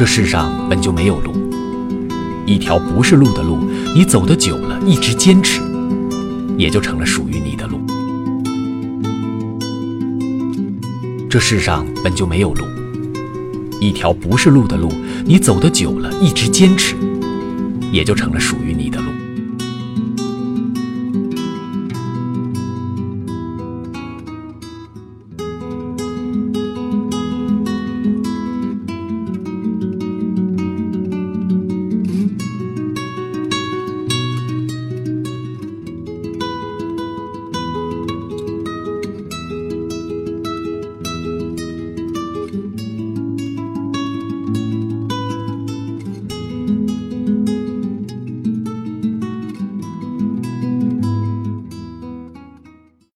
这世上本就没有路，一条不是路的路，你走得久了，一直坚持，也就成了属于你的路。这世上本就没有路，一条不是路的路，你走得久了，一直坚持，也就成了属于你的路。